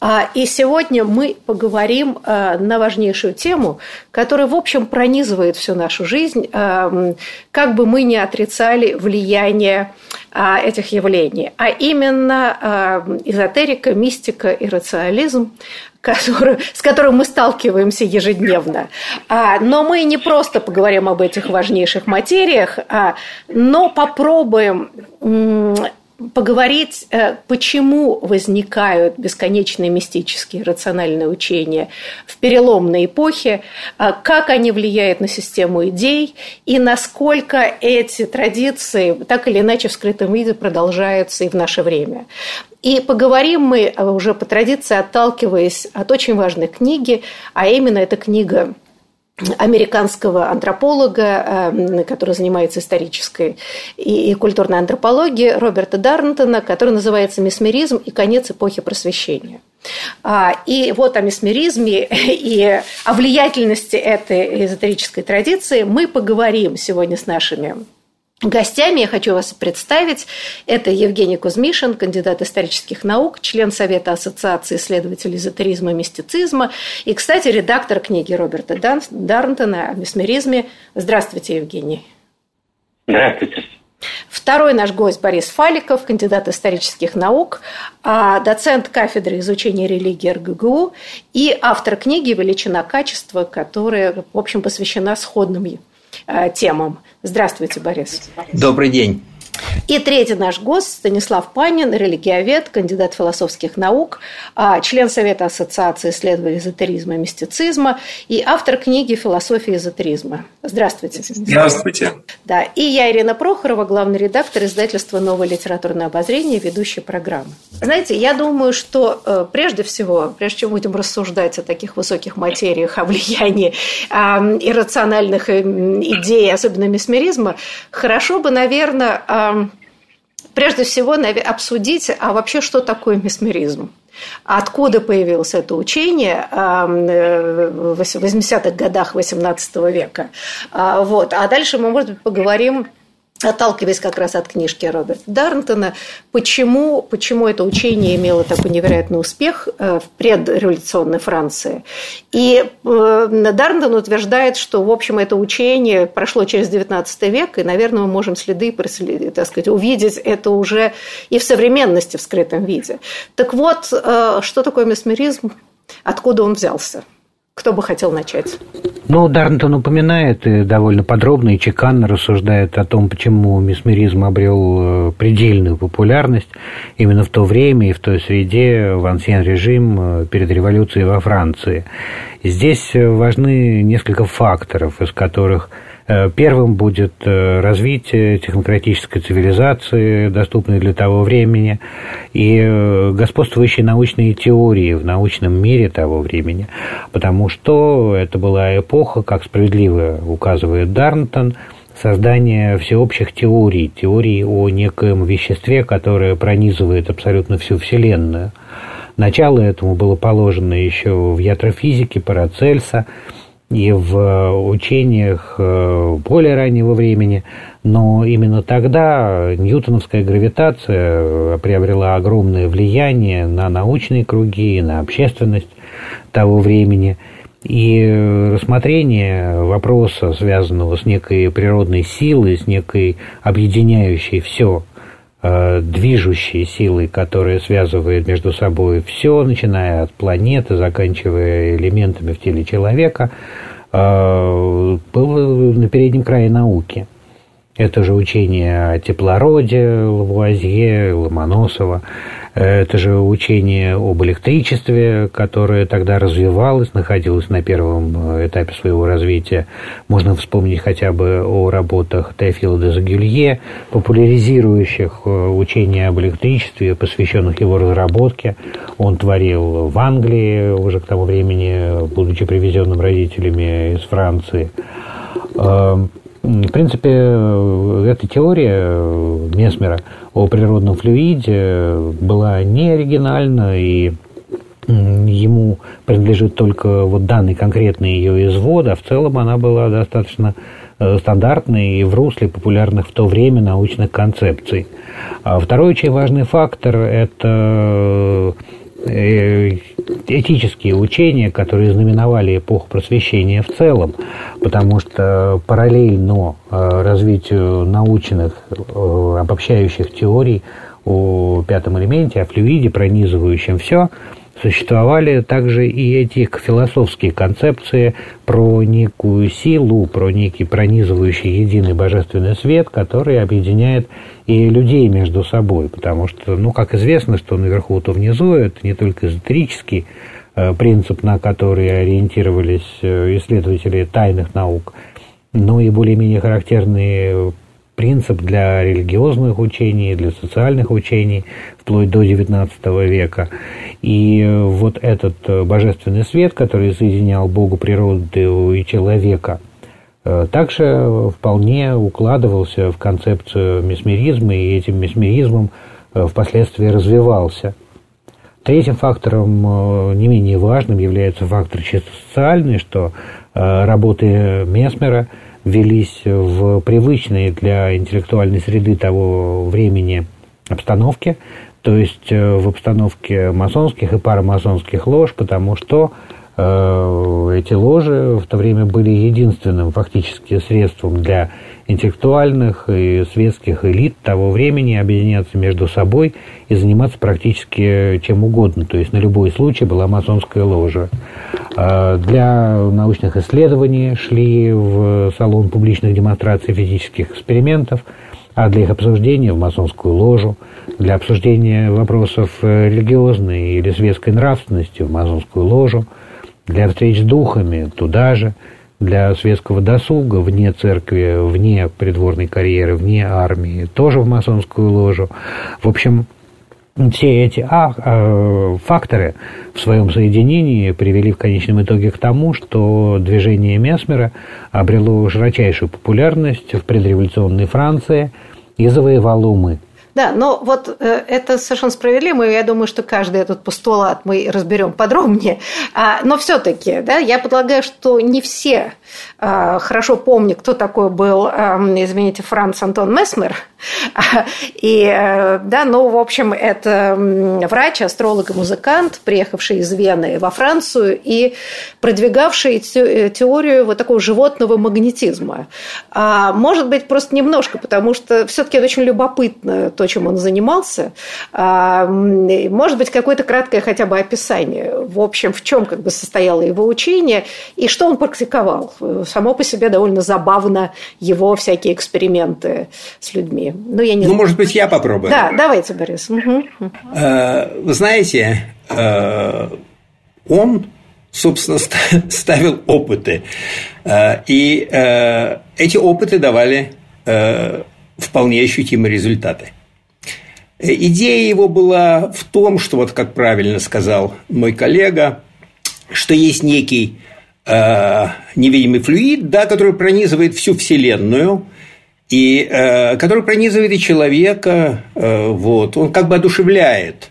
А, и сегодня мы поговорим а, на важнейшую тему, которая, в общем, пронизывает всю нашу жизнь, а, как бы мы ни отрицали влияние этих явлений, а именно эзотерика, мистика и рационализм, с которым мы сталкиваемся ежедневно. Но мы не просто поговорим об этих важнейших материях, но попробуем поговорить, э, почему возникают бесконечные мистические рациональные учения в переломной эпохе, э, как они влияют на систему идей и насколько эти традиции так или иначе в скрытом виде продолжаются и в наше время. И поговорим мы э, уже по традиции, отталкиваясь от очень важной книги, а именно эта книга американского антрополога, э, который занимается исторической и культурной антропологией, Роберта Дарнтона, который называется «Месмеризм и конец эпохи просвещения». А, и вот о месмеризме и о влиятельности этой эзотерической традиции мы поговорим сегодня с нашими Гостями я хочу вас представить. Это Евгений Кузьмишин, кандидат исторических наук, член Совета Ассоциации исследователей эзотеризма и мистицизма и, кстати, редактор книги Роберта Дарнтона о месмеризме. Здравствуйте, Евгений. Здравствуйте. Второй наш гость Борис Фаликов, кандидат исторических наук, а, доцент кафедры изучения религии РГГУ и автор книги «Величина качества», которая, в общем, посвящена сходным темам. Здравствуйте, Борис. Добрый день. И третий наш гость Станислав Панин, религиовед, кандидат философских наук, а, член Совета Ассоциации исследователей эзотеризма и мистицизма и автор книги «Философия эзотеризма». Здравствуйте. Здравствуйте. Да, и я, Ирина Прохорова, главный редактор издательства «Новое литературное обозрение», ведущая программы. Знаете, я думаю, что э, прежде всего, прежде чем будем рассуждать о таких высоких материях, о влиянии иррациональных эм, идей, особенно месмеризма, хорошо бы, наверное, прежде всего обсудить, а вообще что такое месмеризм? Откуда появилось это учение э, в 80-х годах XVIII века? А, вот. А дальше мы, может быть, поговорим отталкиваясь как раз от книжки Роберта Дарнтона, почему, почему это учение имело такой невероятный успех э, в предреволюционной Франции. И э, Дарнтон утверждает, что, в общем, это учение прошло через XIX век, и, наверное, мы можем следы, так сказать, увидеть это уже и в современности в скрытом виде. Так вот, э, что такое месмеризм, откуда он взялся? Кто бы хотел начать? Ну, Дарнтон упоминает и довольно подробно и чеканно рассуждает о том, почему месмеризм обрел э, предельную популярность именно в то время и в той среде в ансьен-режим э, перед революцией во Франции. Здесь э, важны несколько факторов, из которых – первым будет э, развитие технократической цивилизации, доступной для того времени, и э, господствующие научные теории в научном мире того времени, потому что это была эпоха, как справедливо указывает Дарнтон, создания всеобщих теорий, теорий о некоем веществе, которое пронизывает абсолютно всю Вселенную. Начало этому было положено еще в ятрофизике Парацельса, и в э, учениях э, более раннего времени, но именно тогда ньютоновская гравитация э, приобрела огромное влияние на научные круги на общественность того времени. И рассмотрение вопроса, связанного с некой природной силой, с некой объединяющей все движущей силой, которая связывает между собой все, начиная от планеты, заканчивая элементами в теле человека, э, был на переднем крае науки. Это же учение о теплороде Лавуазье, Ломоносова, это же учение об электричестве, которое тогда развивалось, находилось на первом э, этапе своего развития. Можно вспомнить хотя бы о работах Теофила де Загюлье, популяризирующих э, учение об электричестве, посвященных его разработке. Он творил в Англии уже к тому времени, будучи привезенным родителями из Франции. В принципе, эта теория Месмера о природном флюиде была не оригинальна, и ему принадлежит только вот данный конкретный ее извод, а в целом она была достаточно э, стандартной и в русле популярных в то время научных концепций. А второй очень важный фактор – это этические учения, которые знаменовали эпоху просвещения в целом, потому что параллельно э, развитию научных э, обобщающих теорий о пятом элементе, о флюиде, пронизывающем все, существовали также и эти философские концепции про некую силу, про некий пронизывающий единый божественный свет, который объединяет и людей между собой, потому что, ну, как известно, что наверху, то внизу, это не только эзотерический э, принцип, на который ориентировались э, исследователи тайных наук, но и более-менее характерные принцип для религиозных учений, для социальных учений, вплоть до XIX века. И вот этот э, божественный свет, который соединял Богу природу и человека, э, также вполне укладывался в концепцию месмеризма, и этим месмеризмом э, впоследствии развивался. Третьим фактором, не менее важным, является фактор чисто социальный, что работы Месмера – велись в привычной для интеллектуальной среды того времени обстановке, то есть э, в обстановке масонских и парамасонских лож, потому что э, эти ложи в то время были единственным фактически средством для интеллектуальных и светских элит того времени объединяться между собой и заниматься практически чем угодно. То есть на любой случай была масонская ложа. А для научных исследований шли в салон публичных демонстраций физических экспериментов, а для их обсуждения в масонскую ложу, для обсуждения вопросов религиозной или светской нравственности в масонскую ложу, для встреч с духами туда же – для светского досуга вне церкви, вне придворной карьеры, вне армии, тоже в масонскую ложу. В общем, все эти а, а, факторы в своем соединении привели в конечном итоге к тому, что движение Месмера обрело широчайшую популярность в предреволюционной Франции и завоевало умы. Да, но вот э, это совершенно справедливо, я думаю, что каждый этот постулат мы разберем подробнее. А, но все-таки, да, я предлагаю, что не все а, хорошо помнят, кто такой был, а, извините, Франц Антон Месмер. И, э, да, ну, в общем, это врач, астролог и музыкант, приехавший из Вены во Францию и продвигавший э, теорию вот такого животного магнетизма. Может быть, просто немножко, потому что все-таки это очень любопытно, то, чем он занимался. А, может быть, какое-то краткое хотя бы описание, в общем, в чем как бы состояло его учение и что он практиковал. Само по себе довольно забавно его всякие эксперименты с людьми. Ну, я не ну может быть, я попробую. Да, давайте, Борис. Угу. Вы знаете, э, он собственно, ставил опыты. Э, и эти опыты давали вполне ощутимые результаты. Идея его была в том, что, вот как правильно сказал мой коллега, что есть некий э, невидимый флюид, да, который пронизывает всю Вселенную, и э, который пронизывает и человека, э, вот, он как бы одушевляет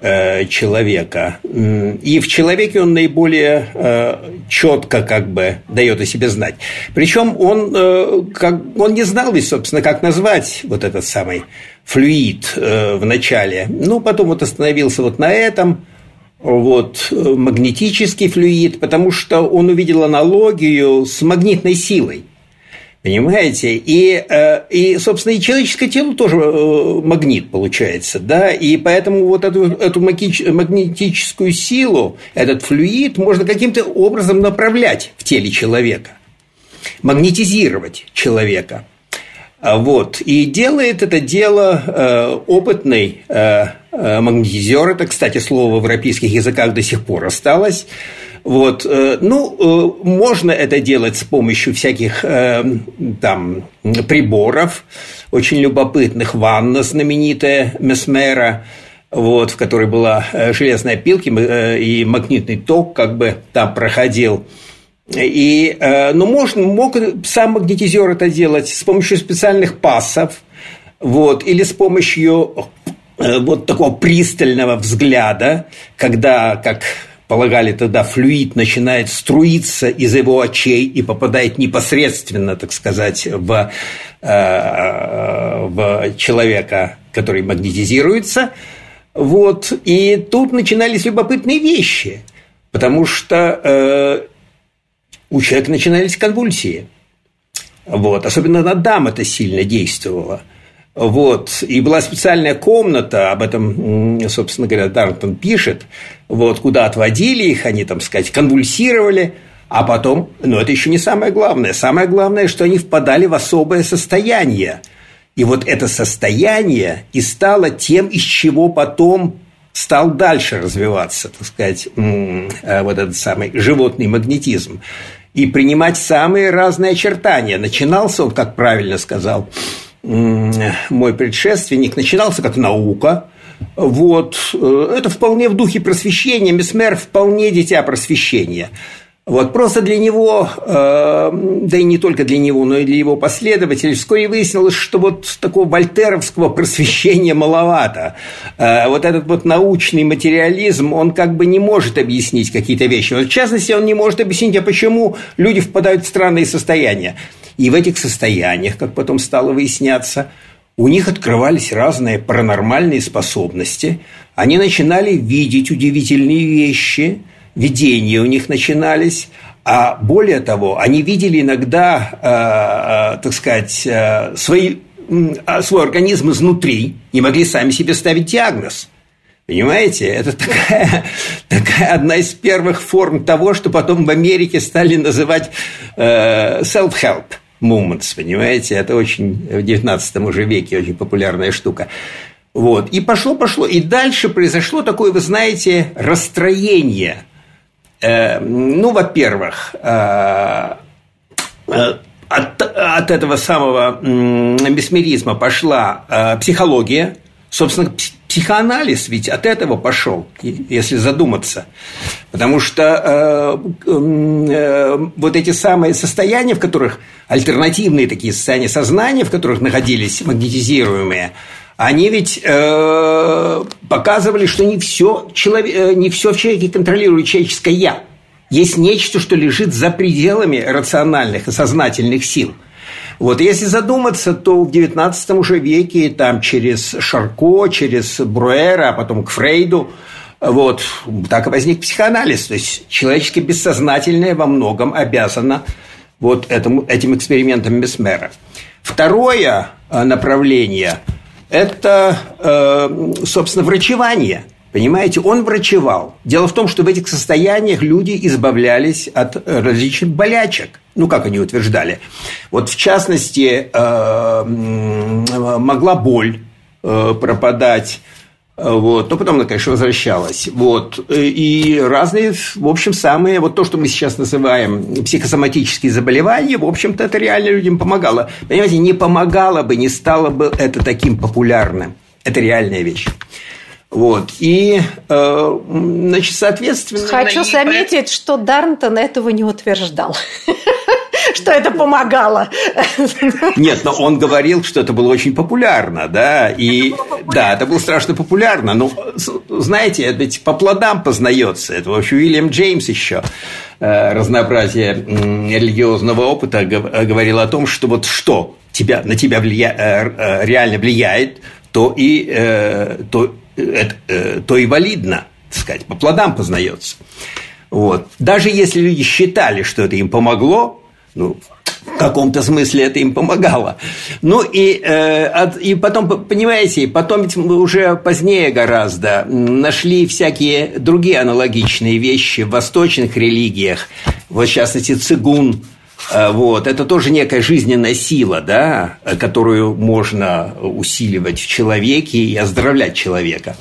э, человека. И в человеке он наиболее э, четко как бы дает о себе знать. Причем он, э, как, он не знал ведь, собственно, как назвать вот этот самый флюид э, в начале. Ну, потом вот остановился вот на этом, вот, магнетический флюид, потому что он увидел аналогию с магнитной силой. Понимаете? И, э, и, собственно, и человеческое тело тоже э, магнит получается, да, и поэтому вот эту, эту магнетическую силу, этот флюид можно каким-то образом направлять в теле человека, магнетизировать человека. А вот. И делает это дело э, опытный магнетизер. Это, кстати, слово в европейских языках до сих пор осталось. Вот, э, ну, э, можно это делать с помощью всяких э, там приборов, очень любопытных, ванна знаменитая Месмера, вот, в которой была железная пилка и магнитный ток как бы там проходил. И, ну, можно, мог сам магнетизер это делать с помощью специальных пассов, вот, или с помощью вот такого пристального взгляда, когда, как полагали тогда, флюид начинает струиться из его очей и попадает непосредственно, так сказать, в, э, в человека, который магнетизируется. Вот. И тут начинались любопытные вещи, потому что э, у человека начинались конвульсии. Вот. Особенно на дам это сильно действовало – вот. И была специальная комната, об этом, собственно говоря, Дарнтон пишет, вот, куда отводили их, они, там сказать, конвульсировали, а потом, но это еще не самое главное. Самое главное, что они впадали в особое состояние. И вот это состояние и стало тем, из чего потом стал дальше развиваться, так сказать, э, вот этот самый животный магнетизм и принимать самые разные очертания. Начинался он, как правильно сказал мой предшественник, начинался как наука. Вот. Э, это вполне в духе просвещения. Месмер вполне дитя просвещения. Вот, просто для него, э, да и не только для него, но и для его последователей, вскоре выяснилось, что вот такого вольтеровского просвещения маловато. Э, вот этот вот научный материализм, он как бы не может объяснить какие-то вещи. Вот, в частности, он не может объяснить, а почему люди впадают в странные состояния. И в этих состояниях, как потом стало выясняться, у них открывались разные паранормальные способности, они начинали видеть удивительные вещи, видения у них начинались, а более того, они видели иногда, э, э, так сказать, э, свои, э, свой организм изнутри, не могли сами себе ставить диагноз. Понимаете, это такая, такая одна из первых форм того, что потом в Америке стали называть self-help movements, понимаете, это очень в 19 уже веке очень популярная штука. Вот. И пошло, пошло. И дальше произошло такое, вы знаете, расстроение. Э, ну, во-первых, э, э, от, от этого самого месмеризма пошла психология, собственно, психоанализ ведь от этого пошел, если задуматься. Потому что вот эти самые состояния, в которых альтернативные такие состояния сознания, в которых находились магнетизируемые, они ведь э, показывали, что не все, человек, э, не все в человеке контролирует человеческое я. Есть нечто, что лежит за пределами рациональных и сознательных сил – вот если задуматься, то в XIX уже веке там через Шарко, через Бруэра, а потом к Фрейду, вот, так и возник психоанализ. То есть человеческое бессознательное во многом обязано вот этому, этим экспериментам Месмера. Второе э, направление – это, э, собственно, врачевание – Понимаете, он врачевал. Дело в том, что в этих состояниях люди избавлялись от различных болячек. Ну, как они утверждали. Вот, в частности, э, могла боль э, пропадать, вот. Но потом она, конечно, возвращалась. Вот. И разные, в общем, самые, вот то, что мы сейчас называем психосоматические заболевания, в общем-то, это реально людям помогало. Понимаете, не помогало бы, не стало бы это таким популярным. Это реальная вещь. Вот. И, э, значит, соответственно... Хочу заметить, что Дарнтон этого не утверждал что это помогало. Нет, но он говорил, что это было очень популярно, да, и это популярно. да, это было страшно популярно. Но знаете, это ведь по плодам познается. Это вообще Уильям Джеймс еще э, разнообразие религиозного опыта говорил о том, что вот что тебя, на тебя влия, э, реально влияет, то и то это, э, то и валидно, так сказать, по плодам познается. Вот. Даже если люди считали, что это им помогло, Ну, в каком-то смысле это им помогало. Ну и, э, и потом, понимаете, потом ведь уже позднее гораздо нашли всякие другие аналогичные вещи в восточных религиях, вот в частности цигун, э, вот. Это тоже некая жизненная сила, да, которую можно усиливать в человеке и оздоровлять человека.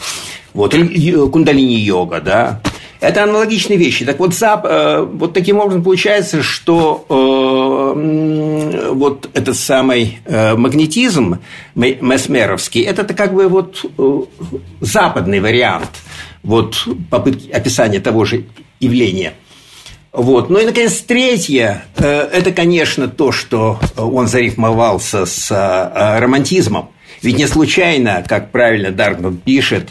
Вот. Кундалини-йога, да. Это аналогичные вещи. Так вот, зап, э, вот таким образом получается, что э, вот этот самый э, магнетизм месмеровский, это как бы вот э, западный вариант вот попытки описания того же явления. Вот. Ну и, наконец, третье, это, конечно, то, что он зарифмовался с романтизмом. Ведь не случайно, как правильно Даркнут пишет,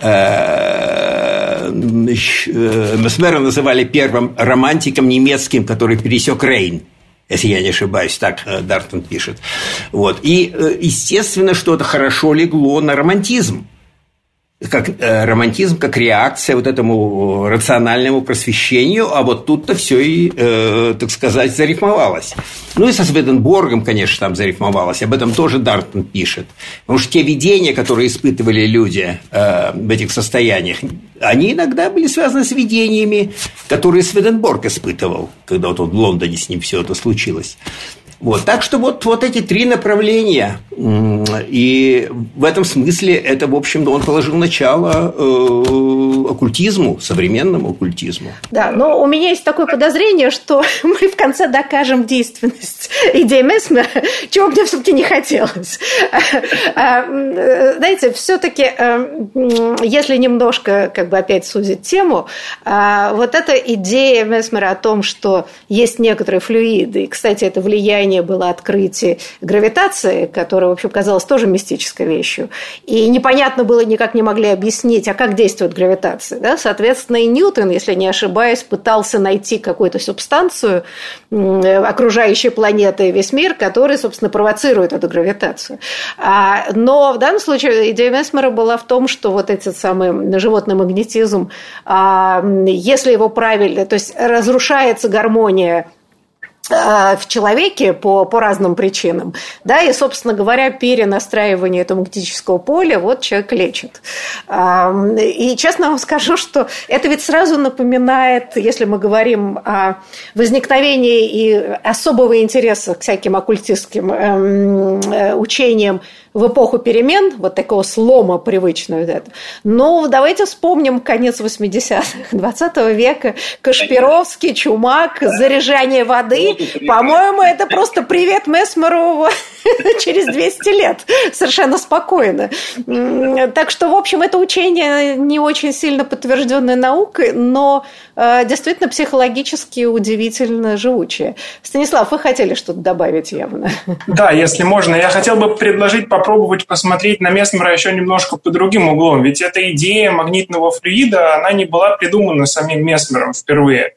э, э, Месмера называли первым романтиком немецким, который пересек Рейн если я не ошибаюсь, так э, Дартон пишет. Вот. И, естественно, что это хорошо легло на романтизм как э, романтизм, как реакция вот этому рациональному просвещению, а вот тут-то все и, э, так сказать, зарифмовалось. Ну и со Сведенборгом, конечно, там зарифмовалось, об этом тоже Дартон пишет. Потому что те видения, которые испытывали люди э, в этих состояниях, они иногда были связаны с видениями, которые Сведенборг испытывал, когда вот в Лондоне с ним все это случилось. Вот, так что вот, вот эти три направления, и в этом смысле это, в общем, он положил начало э, оккультизму, современному оккультизму. Да, но у меня есть такое подозрение, что мы в конце докажем действенность идеи Месмера, чего мне все-таки не хотелось. А, э, знаете, все-таки, э, если немножко, как бы опять сузить тему, а, вот эта идея Месмера о том, что есть некоторые флюиды, и, кстати, это влияние ранее было открытие гравитации, которое, в общем, казалось тоже мистической вещью. И непонятно было, никак не могли объяснить, а как действует гравитация. Да? Соответственно, и Ньютон, если не ошибаюсь, пытался найти какую-то субстанцию окружающей планеты и весь мир, который, собственно, провоцирует эту гравитацию. А, но в данном случае идея Месмера была в том, что вот этот самый животный магнетизм, а, если его правильно, то есть разрушается гармония в человеке по, по разным причинам. Да, и, собственно говоря, перенастраивание этого магнетического поля вот человек лечит. И честно вам скажу, что это ведь сразу напоминает, если мы говорим о возникновении и особого интереса к всяким оккультистским эм, э, учениям в эпоху перемен, вот такого слома привычного. Это. Но давайте вспомним конец 80-х, 20 века, Кашпировский, Чумак, заряжание воды. По-моему, это просто привет Месмеру через 200 лет. Совершенно спокойно. Так что, в общем, это учение не очень сильно подтвержденное наукой, но э, действительно психологически удивительно живучее. Станислав, вы хотели что-то добавить явно? Да, если можно. Я хотел бы предложить по попробовать посмотреть на Месмера еще немножко по другим углом. Ведь эта идея магнитного флюида, она не была придумана самим Месмером впервые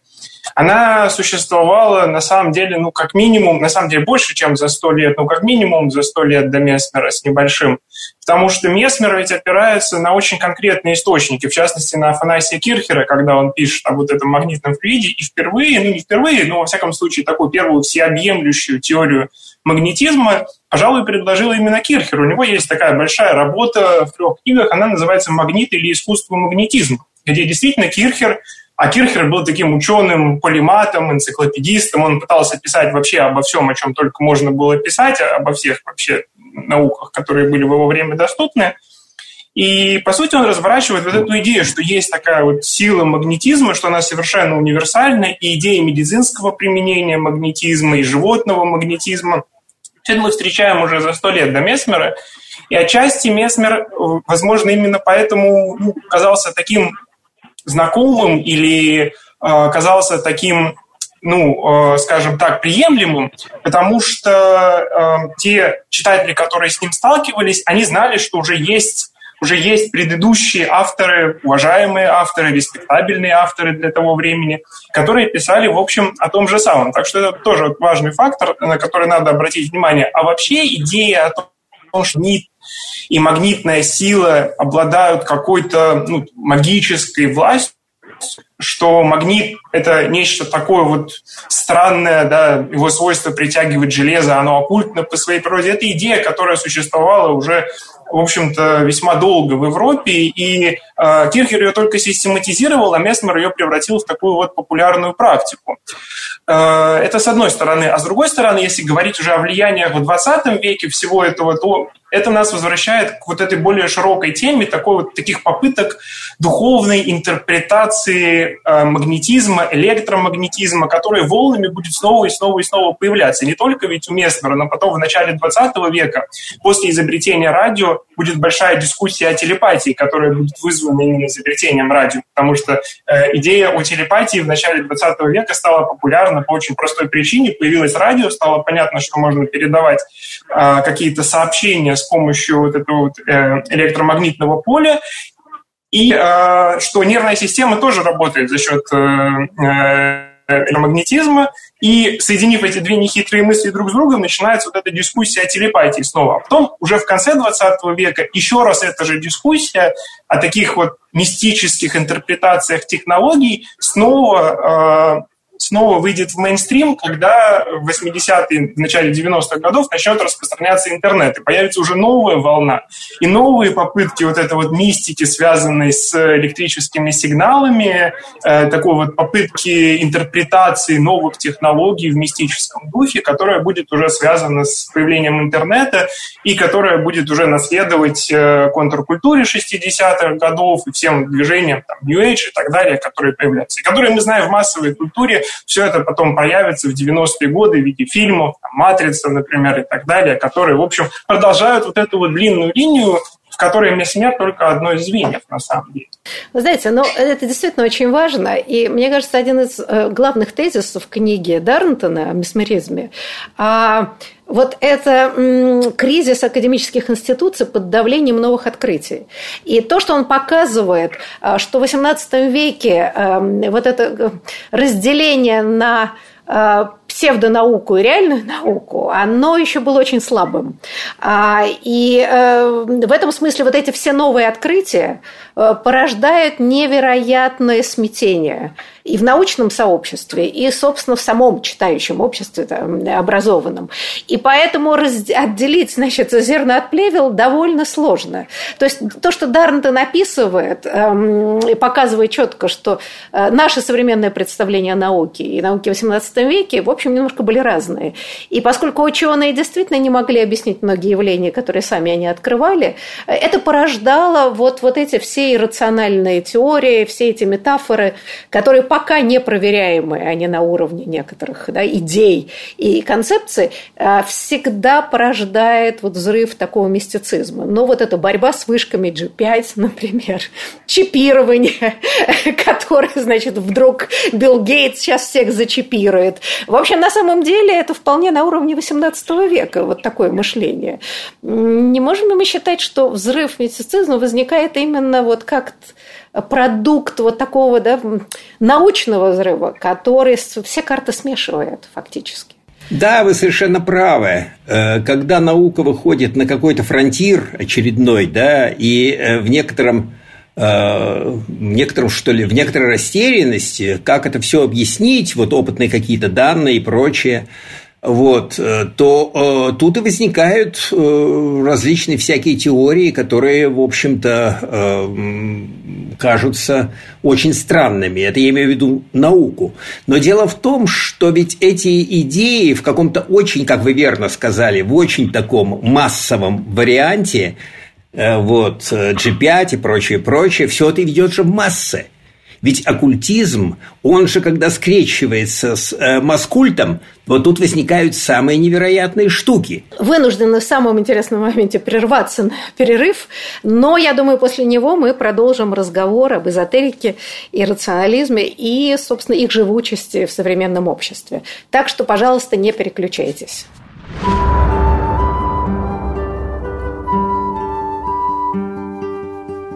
она существовала на самом деле, ну, как минимум, на самом деле больше, чем за сто лет, ну, как минимум за сто лет до Месмера с небольшим. Потому что Месмер ведь опирается на очень конкретные источники, в частности, на Афанасия Кирхера, когда он пишет об вот этом магнитном флюиде, и впервые, ну, не впервые, но, во всяком случае, такую первую всеобъемлющую теорию магнетизма, пожалуй, предложил именно Кирхер. У него есть такая большая работа в трех книгах, она называется «Магнит или искусство магнетизма», где действительно Кирхер а Кирхер был таким ученым, полиматом, энциклопедистом. Он пытался писать вообще обо всем, о чем только можно было писать, обо всех вообще науках, которые были в его время доступны. И, по сути, он разворачивает вот эту идею, что есть такая вот сила магнетизма, что она совершенно универсальна, и идея медицинского применения магнетизма, и животного магнетизма. Все мы встречаем уже за сто лет до Месмера. И отчасти Месмер, возможно, именно поэтому ну, казался таким знакомым или э, казался таким ну, э, скажем так, приемлемым, потому что э, те читатели, которые с ним сталкивались, они знали, что уже есть уже есть предыдущие авторы, уважаемые авторы, респектабельные авторы для того времени, которые писали, в общем, о том же самом. Так что это тоже важный фактор, на который надо обратить внимание. А вообще идея о том, что НИТ и магнитная сила обладают какой-то ну, магической властью, что магнит – это нечто такое вот странное, да, его свойство притягивать железо, оно оккультно по своей природе. Это идея, которая существовала уже в общем-то, весьма долго в Европе, и э, Кирхер ее только систематизировал, а Месмер ее превратил в такую вот популярную практику. Э, это с одной стороны. А с другой стороны, если говорить уже о влиянии в 20 веке всего этого, то это нас возвращает к вот этой более широкой теме такой вот, таких попыток духовной интерпретации э, магнетизма, электромагнетизма, которые волнами будет снова и снова и снова появляться. Не только ведь у Месмера, но потом в начале 20 века, после изобретения радио, будет большая дискуссия о телепатии, которая будет вызвана именно изобретением радио, потому что э, идея о телепатии в начале 20 века стала популярна по очень простой причине. Появилось радио, стало понятно, что можно передавать э, какие-то сообщения с помощью вот этого вот, э, электромагнитного поля, и э, что нервная система тоже работает за счет э, э, электромагнетизма, и соединив эти две нехитрые мысли друг с другом, начинается вот эта дискуссия о телепатии снова. А потом, уже в конце 20 века, еще раз эта же дискуссия о таких вот мистических интерпретациях технологий снова э, снова выйдет в мейнстрим, когда в 80-е, в начале 90-х годов начнет распространяться интернет, и появится уже новая волна, и новые попытки вот этой вот мистики, связанной с электрическими сигналами, э, такой вот попытки интерпретации новых технологий в мистическом духе, которая будет уже связана с появлением интернета, и которая будет уже наследовать э, контркультуре 60-х годов и всем движениям, там, New Age и так далее, которые появляются, и которые мы знаем в массовой культуре все это потом появится в 90-е годы в виде фильмов, там, «Матрица», например, и так далее, которые, в общем, продолжают вот эту вот длинную линию в которой мяснят только одно из звеньев, на самом деле. Вы знаете, но это действительно очень важно. И мне кажется, один из э, главных тезисов книги Дарнтона о месмеризме а, вот это кризис академических институций под давлением новых открытий. И то, что он показывает, а, что в XVIII веке эм, вот это э, разделение на э, псевдонауку и реальную науку, оно еще было очень слабым. А, и э, в этом смысле вот эти все новые открытия э, порождают невероятное смятение и в научном сообществе, и, собственно, в самом читающем обществе там, образованном. И поэтому отделить, значит, зерно от плевел довольно сложно. То есть то, что Дарнтон описывает эм, и показывает четко, что э, наше современное представление о науке и науке XVIII веке, в общем, немножко были разные. И поскольку ученые действительно не могли объяснить многие явления, которые сами они открывали, это порождало вот, вот эти все иррациональные теории, все эти метафоры, которые пока не проверяемые, они на уровне некоторых да, идей и концепций, а, всегда порождает вот взрыв такого мистицизма. Но вот эта борьба с вышками G5, например, чипирование, которое, значит, вдруг Билл Гейтс сейчас всех зачипирует. В общем, на самом деле это вполне на уровне XVIII века, вот такое мышление. Не можем ли мы считать, что взрыв мистицизма возникает именно вот как продукт вот такого да, научного взрыва, который все карты смешивает фактически? Да, вы совершенно правы. Э, когда наука выходит на какой-то фронтир очередной, да, и э, в некотором в некотором, что ли, в некоторой растерянности, как это все объяснить, вот опытные какие-то данные и прочее, вот, э, то э, тут и возникают э, различные всякие теории, которые, в общем-то, э, кажутся очень странными. Это я имею в виду науку. Но дело в том, что ведь эти идеи в каком-то очень, как вы верно сказали, в очень таком массовом варианте – Э, вот, G5 э, и прочее, прочее, все это ведет же в массы. Ведь оккультизм, он же, когда скрещивается с э, маскультом, вот тут возникают самые невероятные штуки. Вынуждены в самом интересном моменте прерваться на перерыв, но я думаю, после него мы продолжим разговор об эзотерике и рационализме и, собственно, их живучести в современном обществе. Так что, пожалуйста, не переключайтесь.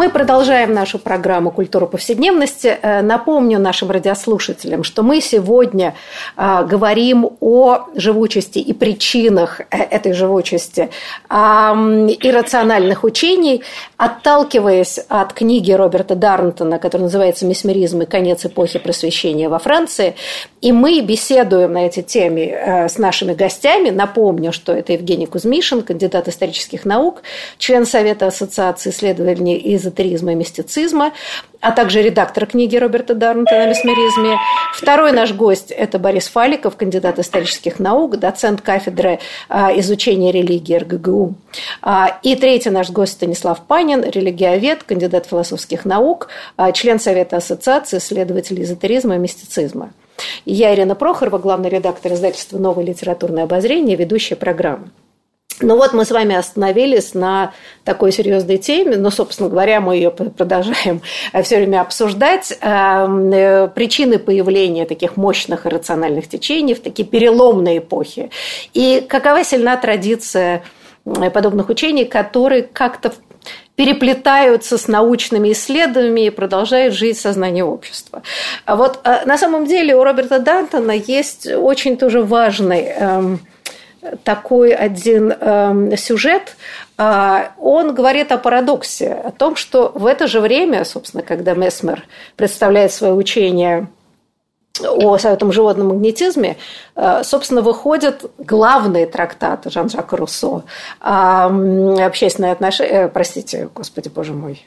Мы продолжаем нашу программу «Культура повседневности». Э, напомню нашим радиослушателям, что мы сегодня э, говорим о живучести и причинах э, этой живучести, о иррациональных учений, отталкиваясь от книги Роберта Дарнтона, которая называется «Месмеризм и конец эпохи просвещения во Франции». И мы беседуем на эти темы с нашими гостями. Напомню, что это Евгений Кузьмишин, кандидат исторических наук, член Совета Ассоциации исследований из эзотеризма и мистицизма, а также редактор книги Роберта Дарнта на месмеризме. Второй наш гость – это Борис Фаликов, кандидат исторических наук, доцент кафедры а, изучения религии РГГУ. А, и третий наш гость – Станислав Панин, религиовед, кандидат философских наук, а, член Совета Ассоциации исследователей эзотеризма и мистицизма. Я Ирина Прохорова, главный редактор издательства «Новое литературное обозрение», ведущая программы. Ну вот мы с вами остановились на такой серьезной теме, но, собственно говоря, мы ее продолжаем э, все время обсуждать. Эм, э, причины появления таких мощных иррациональных течений в такие переломные эпохи. И какова сильна традиция э, подобных учений, которые как-то переплетаются с научными исследованиями и продолжают жить в сознании общества. А вот на самом деле у Роберта Дантона есть очень тоже важный эм, такой один э, сюжет, э, он говорит о парадоксе, о том, что в это же время, собственно, когда Месмер представляет свое учение о этом животном магнетизме, э, собственно, выходят главные трактаты Жан-Жака Руссо, общественные отношения, э, простите, господи, боже мой,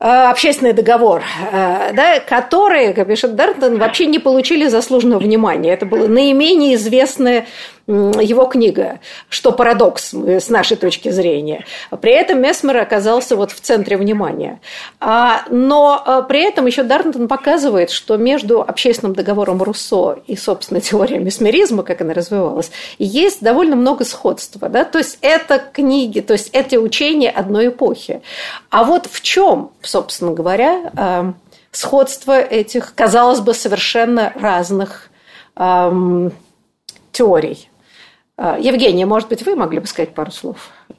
Э, общественный договор, да, которые, как пишет Дартон, вообще не получили заслуженного внимания. Это была наименее известная его книга, что парадокс с нашей точки зрения. При этом Месмер оказался вот в центре внимания. А, но э, при этом еще Дартон показывает, что между общественным договором Руссо и, собственно, теорией месмеризма, как она развивалась, есть довольно много сходства. Да? То есть это книги, то есть это учения одной эпохи. А вот в чем, собственно говоря, эм, сходство этих, казалось бы, совершенно разных эм, теорий. Э, Евгения, может быть, вы могли бы сказать пару слов?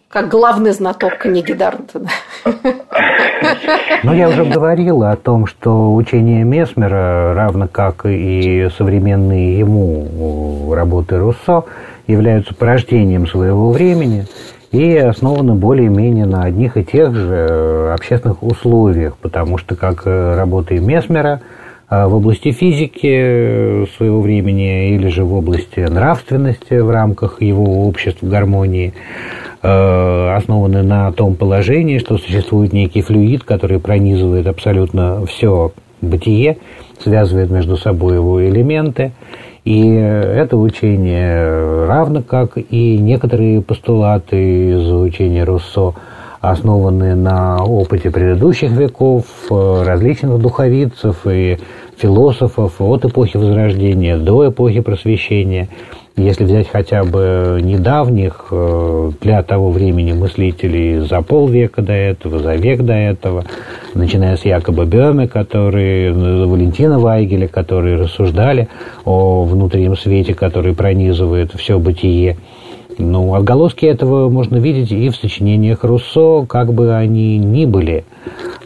Как главный знаток книги Дарнтона. Ну, я уже говорил о том, что учение Месмера, равно как и современные ему работы Руссо, являются порождением своего времени – и основаны более-менее на одних и тех же общественных условиях, потому что, как работы Месмера, в области физики своего времени или же в области нравственности в рамках его обществ гармонии основаны на том положении, что существует некий флюид, который пронизывает абсолютно все бытие, связывает между собой его элементы, и это учение, равно как и некоторые постулаты из учения Руссо, основанные на опыте предыдущих веков, различных духовицев и философов от эпохи Возрождения до эпохи Просвещения – если взять хотя бы недавних, э, для того времени мыслителей за полвека до этого, за век до этого, начиная с Якоба Бёме, который, ну, Валентина Вайгеля, которые рассуждали о внутреннем свете, который пронизывает все бытие, ну, отголоски этого можно видеть и в сочинениях Руссо, как бы они ни были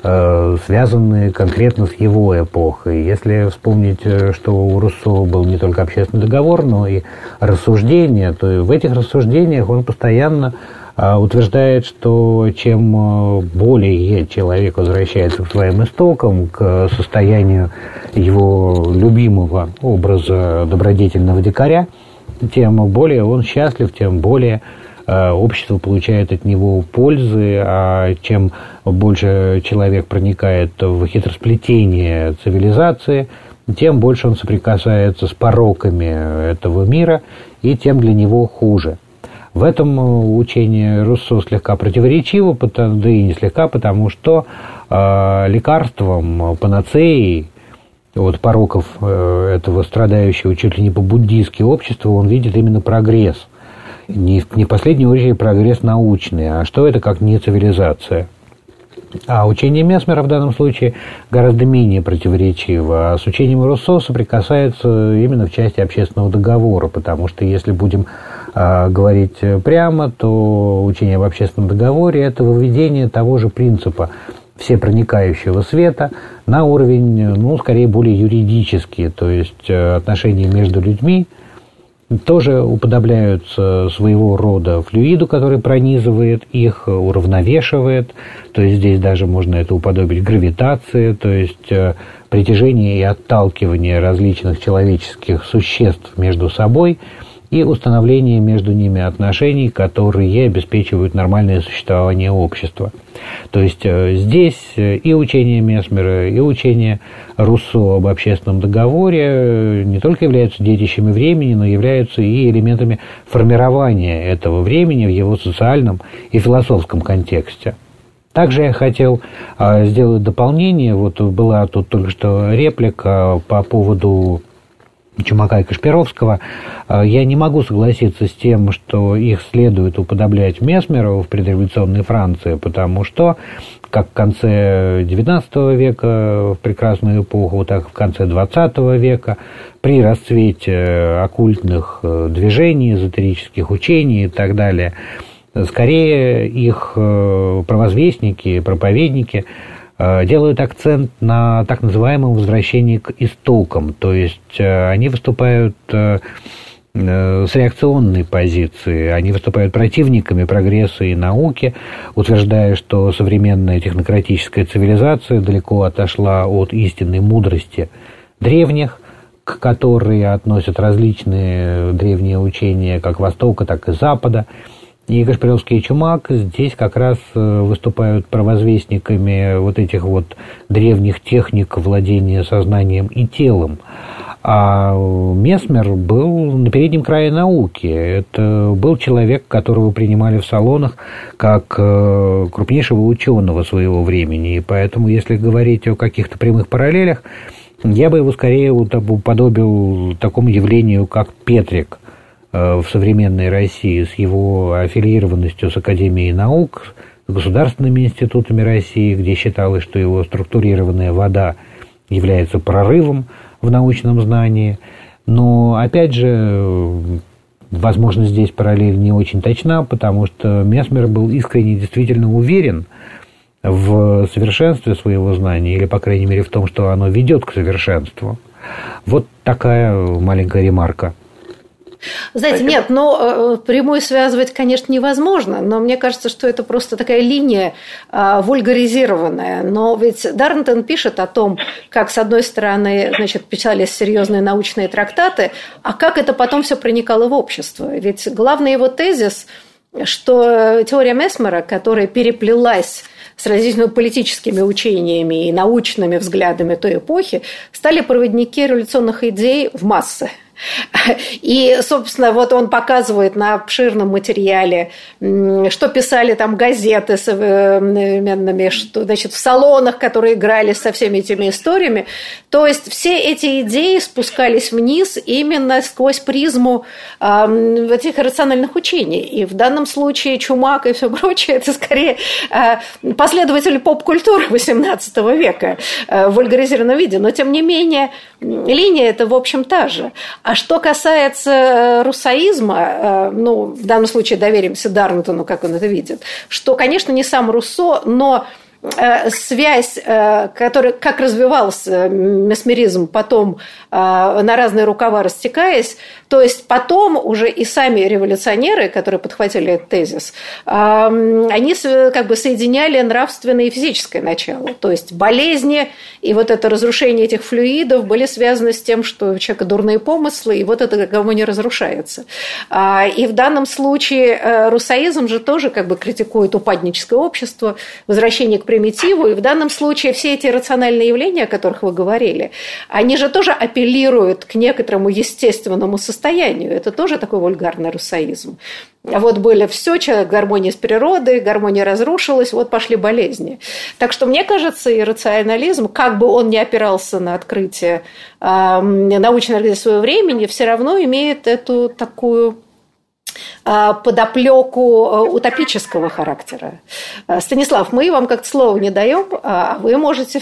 э, связаны конкретно с его эпохой. Если вспомнить, э, что у Руссо был не только общественный договор, но и рассуждения, то в этих рассуждениях он постоянно э, утверждает, что чем э, более человек возвращается к своим истокам, к состоянию его любимого образа добродетельного дикаря, тем более он счастлив, тем более э, общество получает от него пользы, а чем больше человек проникает в хитросплетение цивилизации, тем больше он соприкасается с пороками этого мира, и тем для него хуже. В этом учение Руссо слегка противоречиво, да и не слегка, потому что э, лекарством, панацеей от пороков э, этого страдающего чуть ли не по-буддийски общества, он видит именно прогресс. Не, не в последнюю прогресс научный, а что это как не цивилизация. А учение Месмера в данном случае гораздо менее противоречиво. А с учением Руссо соприкасается именно в части общественного договора, потому что если будем э, говорить прямо, то учение об общественном договоре – это выведение того же принципа всепроникающего света на уровень, ну, скорее, более юридический, то есть отношения между людьми – тоже уподобляются своего рода флюиду, который пронизывает их, уравновешивает. То есть здесь даже можно это уподобить гравитации, то есть э, притяжение и отталкивание различных человеческих существ между собой – и установление между ними отношений, которые обеспечивают нормальное существование общества. То есть э, здесь э, и учение Месмера, и учение Руссо об общественном договоре э, не только являются детищами времени, но являются и элементами формирования этого времени в его социальном и философском контексте. Также я хотел сделать дополнение. Вот была тут только что реплика по поводу Чумака и Кашпировского, а, я не могу согласиться с тем, что их следует уподоблять Месмеру в предреволюционной Франции, потому что как в конце XIX века, в прекрасную эпоху, так и в конце XX века, при расцвете оккультных э, движений, эзотерических учений и так далее, скорее их э, провозвестники, проповедники – Э, делают акцент на так называемом возвращении к истокам, то есть э, они выступают э, с реакционной позиции. Они выступают противниками прогресса и науки, утверждая, что современная технократическая цивилизация далеко отошла от истинной мудрости древних, к которой относят различные древние учения как Востока, так и Запада – и Кашпировский и Чумак здесь как раз э, выступают провозвестниками вот этих вот древних техник владения сознанием и телом. А Месмер был на переднем крае науки. Это был человек, которого принимали в салонах как э, крупнейшего ученого своего времени. И поэтому, если говорить о каких-то прямых параллелях, я бы его скорее уподобил такому явлению, как Петрик – в современной России с его аффилированностью с Академией наук, с государственными институтами России, где считалось, что его структурированная вода является прорывом в научном знании. Но, опять же, возможно, здесь параллель не очень точна, потому что Месмер был искренне действительно уверен в совершенстве своего знания, или, по крайней мере, в том, что оно ведет к совершенству. Вот такая маленькая ремарка. Знаете, нет, но э, прямую связывать, конечно, невозможно, но мне кажется, что это просто такая линия э, вульгаризированная. Но ведь Дарнтон пишет о том, как, с одной стороны, значит, печались серьезные научные трактаты, а как это потом все проникало в общество. Ведь главный его тезис, что теория Месмера, которая переплелась с различными политическими учениями и научными взглядами той эпохи, стали проводники революционных идей в массы. И, собственно, вот он показывает на обширном материале, что писали там газеты современными, что, значит, в салонах, которые играли со всеми этими историями. То есть все эти идеи спускались вниз именно сквозь призму э, этих рациональных учений. И в данном случае Чумак и все прочее, это скорее э, последователи поп-культуры XVIII века э, в вульгаризированном виде. Но, тем не менее, линия это, в общем, та же. А что касается э, русаизма, э, ну, в данном случае доверимся Дарнтону, как он это видит, что, конечно, не сам Руссо, но связь, э, которая, как развивался месмеризм потом э, на разные рукава растекаясь, то есть потом уже и сами революционеры, которые подхватили этот тезис, они как бы соединяли нравственное и физическое начало. То есть болезни и вот это разрушение этих флюидов были связаны с тем, что у человека дурные помыслы, и вот это кому не разрушается. А, и в данном случае русаизм же тоже как бы критикует упадническое общество, возвращение к примитиву. И в данном случае все эти рациональные явления, о которых вы говорили, они же тоже апеллируют к некоторому естественному состоянию. Это тоже такой вульгарный русаизм. Вот были все, человек, гармония с природой, гармония разрушилась, вот пошли болезни. Так что мне кажется, и рационализм, как бы он ни опирался на открытие э, научной организации своего времени, все равно имеет эту такую подоплеку э, утопического характера. Э, Станислав, мы вам как-то слово не даем, а вы можете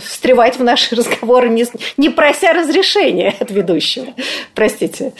встревать в наши разговоры, не, не прося разрешения от ведущего. Простите.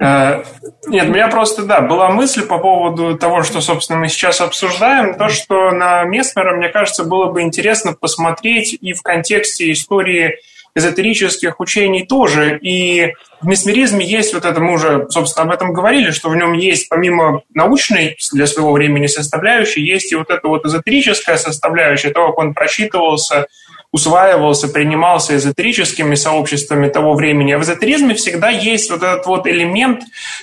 Э, нет, у меня просто, да, была мысль по поводу того, что, собственно, мы сейчас обсуждаем, то, что на Месмера, мне кажется, было бы интересно посмотреть и в контексте истории эзотерических учений тоже. И в месмеризме есть вот это, мы уже, собственно, об этом говорили, что в нем есть, помимо научной для своего времени составляющей, есть и вот эта вот эзотерическая составляющая, то, как он просчитывался, усваивался, принимался эзотерическими сообществами того времени. А в эзотеризме всегда есть вот этот вот элемент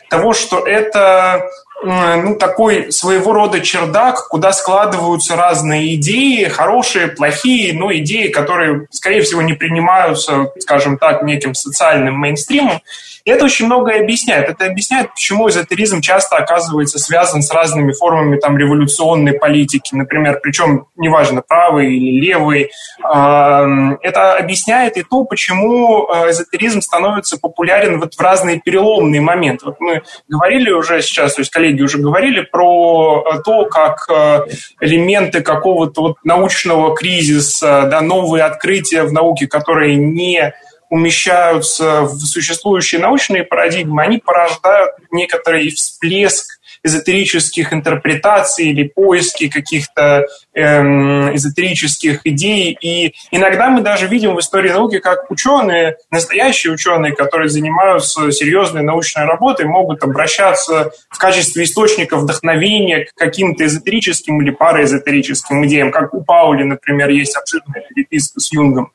того, что это ну, такой своего рода чердак, куда складываются разные идеи, хорошие, плохие, но идеи, которые, скорее всего, не принимаются, скажем так, неким социальным мейнстримом. И это очень многое объясняет. Это объясняет, почему эзотеризм часто оказывается связан с разными формами там, революционной политики, например, причем неважно, правый или левый. Это объясняет и то, почему э, эзотеризм становится популярен вот в разные переломные моменты. Вот мы говорили уже сейчас, то есть коллеги уже говорили про э, то, как э, элементы какого-то вот научного кризиса, да, новые открытия в науке, которые не умещаются в существующие научные парадигмы, они порождают некоторый всплеск эзотерических интерпретаций или поиски каких-то эм, эзотерических идей. И иногда мы даже видим в истории науки, как ученые, настоящие ученые, которые занимаются серьезной научной работой, могут обращаться в качестве источника вдохновения к каким-то эзотерическим или параэзотерическим идеям, как у Паули, например, есть обширная переписка с Юнгом.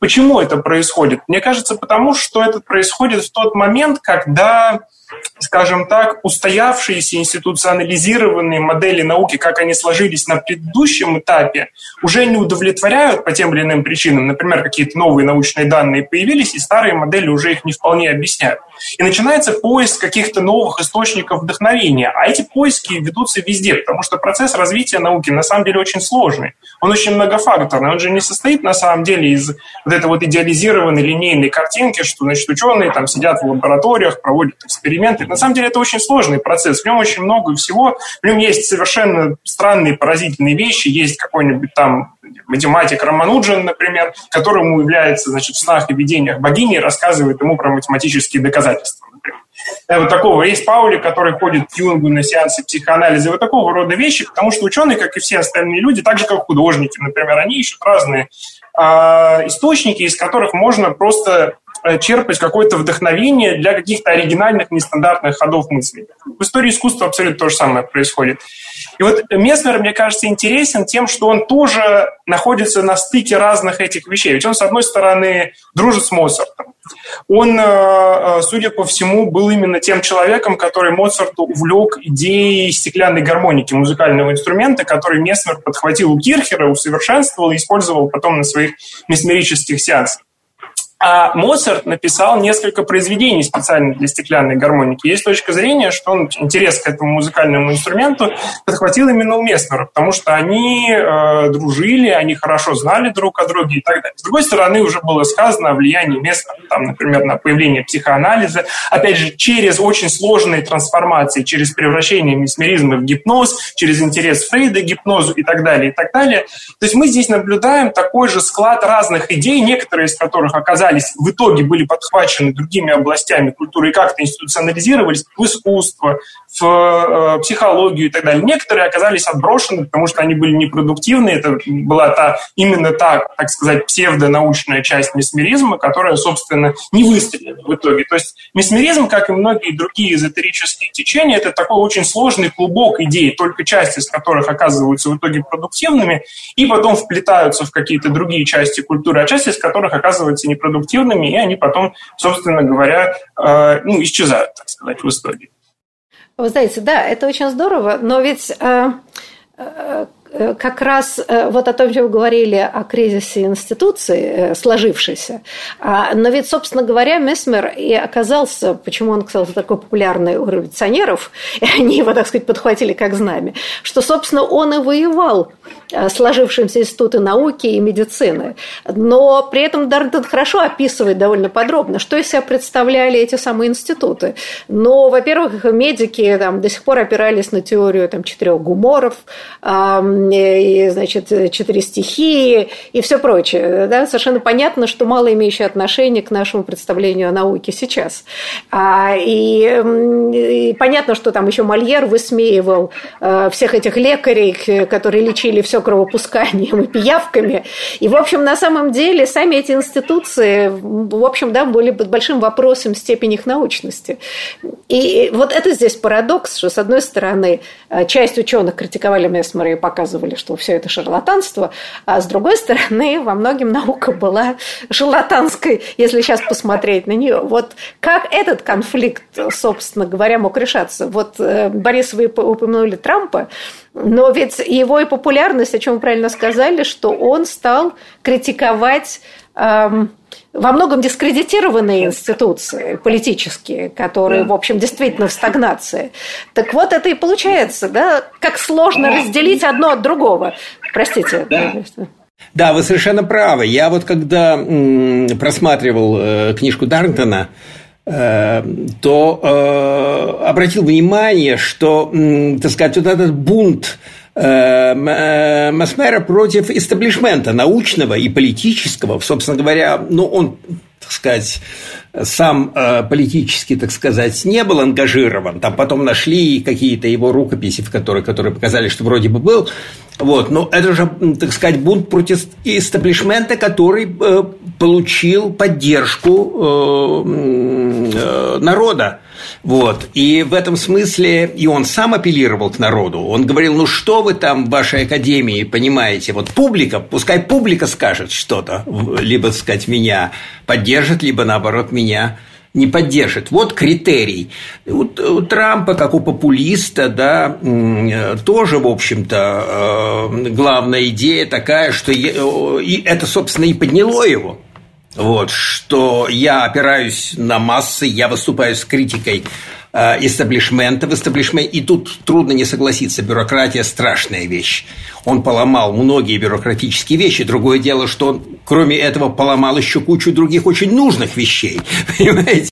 Почему это происходит? Мне кажется, потому что это происходит в тот момент, когда скажем так, устоявшиеся институционализированные модели науки, как они сложились на предыдущем этапе, уже не удовлетворяют по тем или иным причинам. Например, какие-то новые научные данные появились, и старые модели уже их не вполне объясняют. И начинается поиск каких-то новых источников вдохновения. А эти поиски ведутся везде, потому что процесс развития науки на самом деле очень сложный. Он очень многофакторный. Он же не состоит на самом деле из вот этой вот идеализированной линейной картинки, что значит, ученые там сидят в лабораториях, проводят эксперименты. На самом деле это очень сложный процесс. В нем очень много всего. В нем есть совершенно странные, поразительные вещи. Есть какой-нибудь там математик Рамануджин, например, которому является значит, в снах и видениях богини рассказывает ему про математические доказательства. Например. Э, вот такого. Есть Паули, который ходит к Юнгу на сеансы психоанализа. Вот такого рода вещи, потому что ученые, как и все остальные люди, так же, как художники, например, они ищут разные э, источники, из которых можно просто черпать какое-то вдохновение для каких-то оригинальных, нестандартных ходов мысли. В истории искусства абсолютно то же самое происходит. И вот Месмер, мне кажется, интересен тем, что он тоже находится на стыке разных этих вещей. Ведь он, с одной стороны, дружит с Моцартом. Он, э, э, судя по всему, был именно тем человеком, который Моцарту увлек идеей стеклянной гармоники, музыкального инструмента, который Месмер подхватил у Кирхера, усовершенствовал и использовал потом на своих месмерических сеансах. А Моцарт написал несколько произведений специально для стеклянной гармоники. Есть точка зрения, что он интерес к этому музыкальному инструменту подхватил именно у Месснера, потому что они э, дружили, они хорошо знали друг о друге и так далее. С другой стороны, уже было сказано о влиянии Месснера, там, например, на появление психоанализа, опять же, через очень сложные трансформации, через превращение месмеризма в гипноз, через интерес Фрейда к гипнозу и так далее, и так далее. То есть мы здесь наблюдаем такой же склад разных идей, некоторые из которых оказались оказались, в итоге были подхвачены другими областями культуры и как-то институционализировались в искусство, в э, психологию и так далее. Некоторые оказались отброшены, потому что они были непродуктивны. Это была та, именно та, так сказать, псевдонаучная часть месмеризма, которая, собственно, не выстрелила в итоге. То есть месмеризм, как и многие другие эзотерические течения, это такой очень сложный клубок идей, только части из которых оказываются в итоге продуктивными и потом вплетаются в какие-то другие части культуры, а части из которых оказываются непродуктивными продуктивными, и они потом, собственно говоря, э, ну, исчезают, так сказать, в истории. Вы знаете, да, это очень здорово, но ведь э, Э, как раз э, вот о том, чем вы говорили, о кризисе институции э, сложившейся. А, но ведь, собственно говоря, Месмер и оказался, почему он оказался такой популярный у революционеров, и они его, так сказать, подхватили как знамя, что, собственно, он и воевал сложившимся институты науки и медицины. Но при этом Дартон хорошо описывает довольно подробно, что из себя представляли эти самые институты. Но, во-первых, медики там, до сих пор опирались на теорию там, четырех гуморов, и, значит, четыре стихии и все прочее. Да? Совершенно понятно, что мало имеющее отношение к нашему представлению о науке сейчас. А, и, и понятно, что там еще Мольер высмеивал э, всех этих лекарей, которые лечили все кровопусканием и пиявками. И, в общем, на самом деле сами эти институции, в общем, да, были под большим вопросом степени их научности. И вот это здесь парадокс, что, с одной стороны, э, часть ученых критиковали Месмера и показывали, что все это шарлатанство, а с другой стороны, во многом наука была шарлатанской, если сейчас посмотреть на нее. Вот как этот конфликт, собственно говоря, мог решаться? Вот, э, Борис, вы упомянули Трампа, но ведь его и популярность, о чем вы правильно сказали, что он стал критиковать эм, во многом дискредитированные институции политические, которые, в общем, действительно в стагнации. Так вот это и получается, да, как сложно разделить одно от другого. Простите. Да. Да, вы совершенно правы. Я вот когда просматривал э, книжку Дарнтона, э, то э, обратил внимание, что, так сказать, вот этот бунт Масмера против истеблишмента научного и политического, собственно говоря, ну, он, так сказать, сам э, политически, так сказать, не был ангажирован. Там потом нашли какие-то его рукописи, в которые, которые показали, что вроде бы был. Вот. Но это же, так сказать, бунт против истеблишмента, который э, получил поддержку э, народа. Вот. И в этом смысле и он сам апеллировал к народу. Он говорил, ну что вы там в вашей академии понимаете? Вот публика, пускай публика скажет что-то, либо, сказать, меня поддержит, либо, наоборот, меня не поддержит. Вот критерий. У, у Трампа, как у популиста, да, тоже, в общем-то, э, главная идея такая, что и это, собственно, и подняло его вот, что я опираюсь на массы, я выступаю с критикой э, истеблишмента в истеблишменте, и тут трудно не согласиться, бюрократия – страшная вещь. Он поломал многие бюрократические вещи, другое дело, что он, кроме этого, поломал еще кучу других очень нужных вещей, понимаете?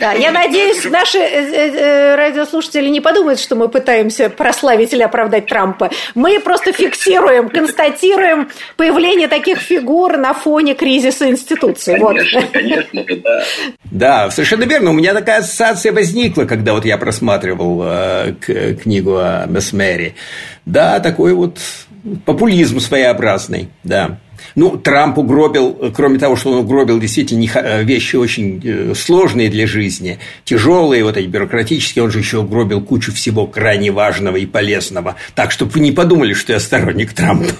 Да, я надеюсь, наши э, э, радиослушатели не подумают, что мы пытаемся прославить или оправдать Трампа. Мы просто фиксируем, констатируем появление таких фигур на фоне кризиса институций. Конечно, вот. конечно, да. Да, совершенно верно. У меня такая ассоциация возникла, когда вот я просматривал э, книгу о Месмере. Да, такой вот популизм своеобразный, да. Ну, Трамп угробил, кроме того, что он угробил действительно э, вещи очень э, сложные для жизни, тяжелые, вот эти бюрократические, он же еще угробил кучу всего крайне важного и полезного. Так, чтобы вы не подумали, что я сторонник Трампа.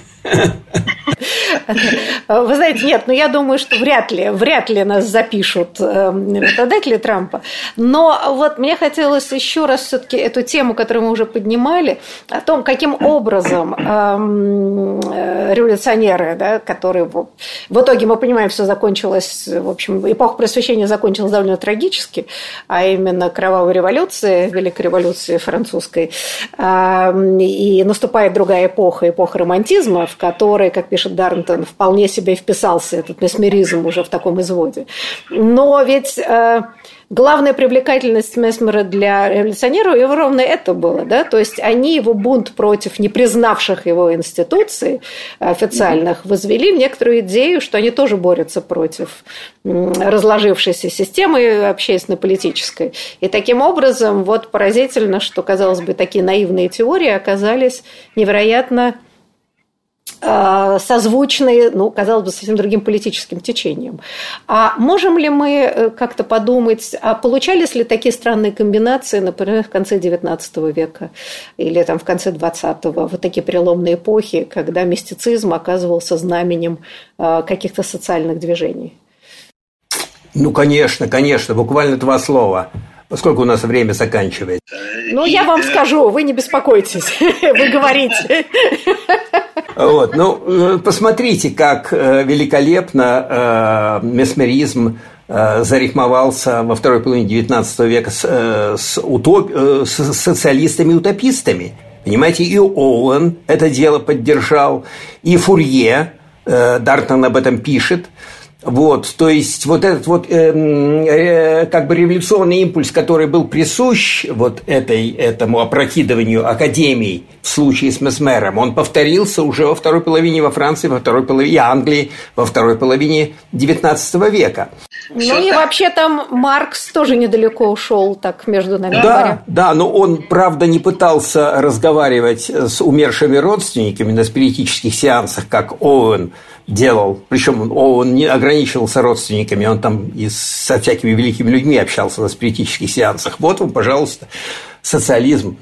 Вы знаете, нет, ну я думаю, что вряд ли, вряд ли нас запишут работодатели эм, Трампа. Но вот мне хотелось еще раз все-таки эту тему, которую мы уже поднимали, о том, каким образом эм, э, революционеры, да, которые в итоге мы понимаем, все закончилось, в общем, эпоха просвещения закончилась довольно трагически, а именно кровавой революции, Великой революции французской, эм, и наступает другая эпоха, эпоха романтизма, в которой, как пишет Дарнтон, вполне себе вписался этот месмеризм уже в таком изводе. Но ведь э, главная привлекательность Месмера для революционеров его ровно это было. Да? То есть они его бунт против не признавших его институций официальных возвели в некоторую идею, что они тоже борются против разложившейся системы общественно-политической. И таким образом, вот поразительно, что, казалось бы, такие наивные теории оказались невероятно Э, созвучные, ну, казалось бы, совсем другим политическим течением. А можем ли мы э, как-то подумать, а получались ли такие странные комбинации, например, в конце XIX века или там в конце XX, вот такие переломные эпохи, когда мистицизм оказывался знаменем э, каких-то социальных движений? Ну, конечно, конечно, буквально два слова поскольку у нас время заканчивается. Ну, я вам скажу, вы не беспокойтесь, вы говорите. Вот, ну, э, посмотрите, как э, великолепно э, месмеризм зарифмовался во второй половине XIX века с, с, утоп... с социалистами-утопистами. Понимаете, и Оуэн это дело поддержал, и Фурье, Дартон об этом пишет. Вот, то есть вот этот вот э, э, как бы революционный импульс, который был присущ вот этой, этому опрокидыванию академий в случае с Месмером, он повторился уже во второй половине во Франции, во второй половине Англии, во второй половине XIX века. Ну Все и так. вообще там Маркс тоже недалеко ушел, так между нами да, говоря. Да, но он, правда, не пытался разговаривать с умершими родственниками на спиритических сеансах, как Оуэн делал. Причем он не ограничивался родственниками, он там и со всякими великими людьми общался на спиритических сеансах. Вот вам, пожалуйста, социализм.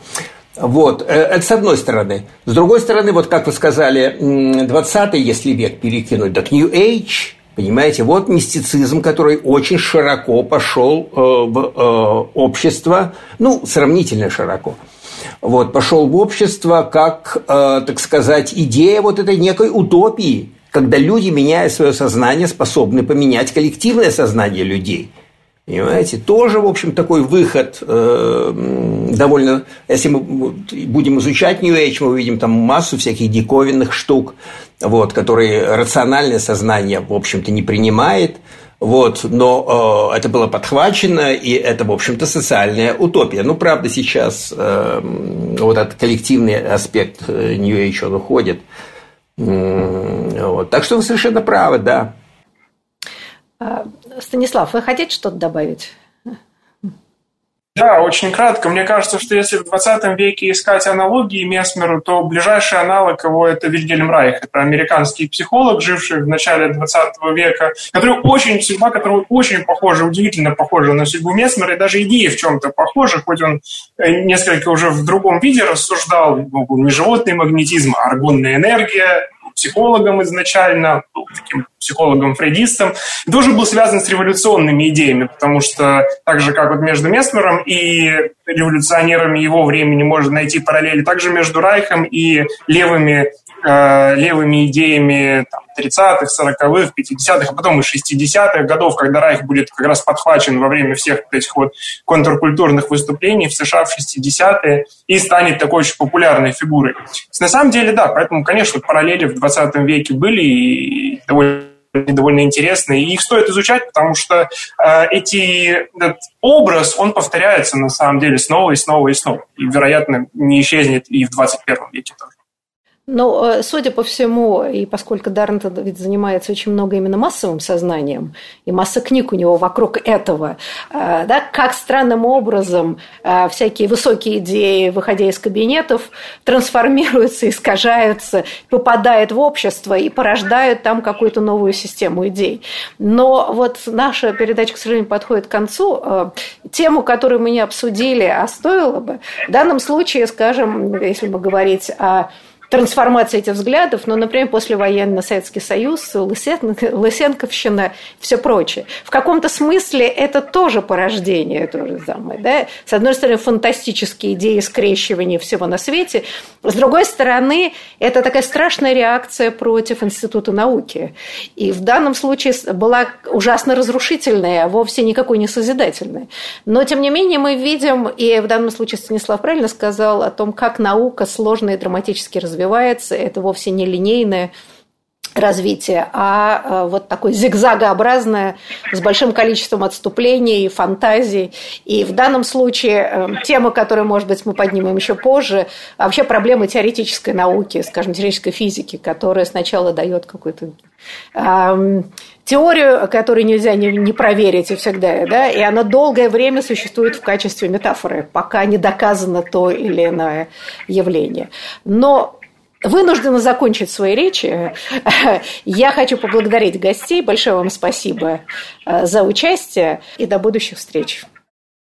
Вот, э, это с одной стороны. С другой стороны, вот как вы сказали, 20-й, если век перекинуть, так New Age, понимаете, вот мистицизм, который очень широко пошел э, в э, общество, ну, сравнительно широко. Вот, пошел в общество как, так сказать, идея вот этой некой утопии, когда люди, меняя свое сознание, способны поменять коллективное сознание людей. Понимаете, тоже, в общем, такой выход э, довольно... Если мы будем изучать New Age, мы увидим там массу всяких диковинных штук, вот, которые рациональное сознание, в общем-то, не принимает. Вот, но э, это было подхвачено, и это, в общем-то, социальная утопия. Ну, правда, сейчас э, вот этот коллективный аспект э, New Age, он уходит. Вот. Так что вы совершенно правы, да. А, Станислав, вы хотите что-то добавить? Да, очень кратко. Мне кажется, что если в 20 веке искать аналогии Месмеру, то ближайший аналог его – это Вильгельм Райх. Это американский психолог, живший в начале 20 века, который очень, судьба которого очень похожа, удивительно похожа на судьбу Месмера, и даже идеи в чем-то похожи, хоть он э, несколько уже в другом виде рассуждал, ну, не животный магнетизм, а аргонная энергия, психологом изначально, был таким психологом-фрейдистом, тоже был связан с революционными идеями, потому что так же, как вот между Месмером и революционерами его времени можно найти параллели, также между Райхом и левыми Э, левыми идеями там, 30-х, 40-х, 50-х, а потом и 60-х годов, когда Райх будет как раз подхвачен во время всех этих вот контркультурных выступлений в США в 60-е и станет такой очень популярной фигурой. На самом деле, да, поэтому, конечно, параллели в 20 веке были и довольно довольно интересные, и их стоит изучать, потому что э, эти, этот образ, он повторяется на самом деле снова и снова и снова, и, вероятно, не исчезнет и в 21 веке тоже. Ну, э, судя по всему, и поскольку Даррент ведь занимается очень много именно массовым сознанием, и масса книг у него вокруг этого, э, да, как странным образом э, всякие высокие идеи, выходя из кабинетов, трансформируются, искажаются, попадают в общество и порождают там какую-то новую систему идей. Но вот наша передача, к сожалению, подходит к концу. Тему, которую мы не обсудили, а стоило бы, в данном случае, скажем, если бы говорить о трансформация этих взглядов, ну, например, послевоенный Советский Союз, Лысенковщина, все прочее. В каком-то смысле это тоже порождение то же самое. Да? С одной стороны, фантастические идеи скрещивания всего на свете, с другой стороны, это такая страшная реакция против Института науки. И в данном случае была ужасно разрушительная, а вовсе никакой не созидательная. Но, тем не менее, мы видим, и в данном случае Станислав правильно сказал о том, как наука сложно и драматически развивается развивается, это вовсе не линейное развитие, а э, вот такое зигзагообразное с большим количеством отступлений, фантазий. И в данном случае э, тема, которую, может быть, мы поднимем еще позже, вообще проблемы теоретической науки, скажем, теоретической физики, которая сначала дает какую-то эм, теорию, которую нельзя не, не проверить и всегда, да, и она долгое время существует в качестве метафоры, пока не доказано то или иное явление. Но вынуждена закончить свои речи. Я хочу поблагодарить гостей. Большое вам спасибо э, за участие и до будущих встреч.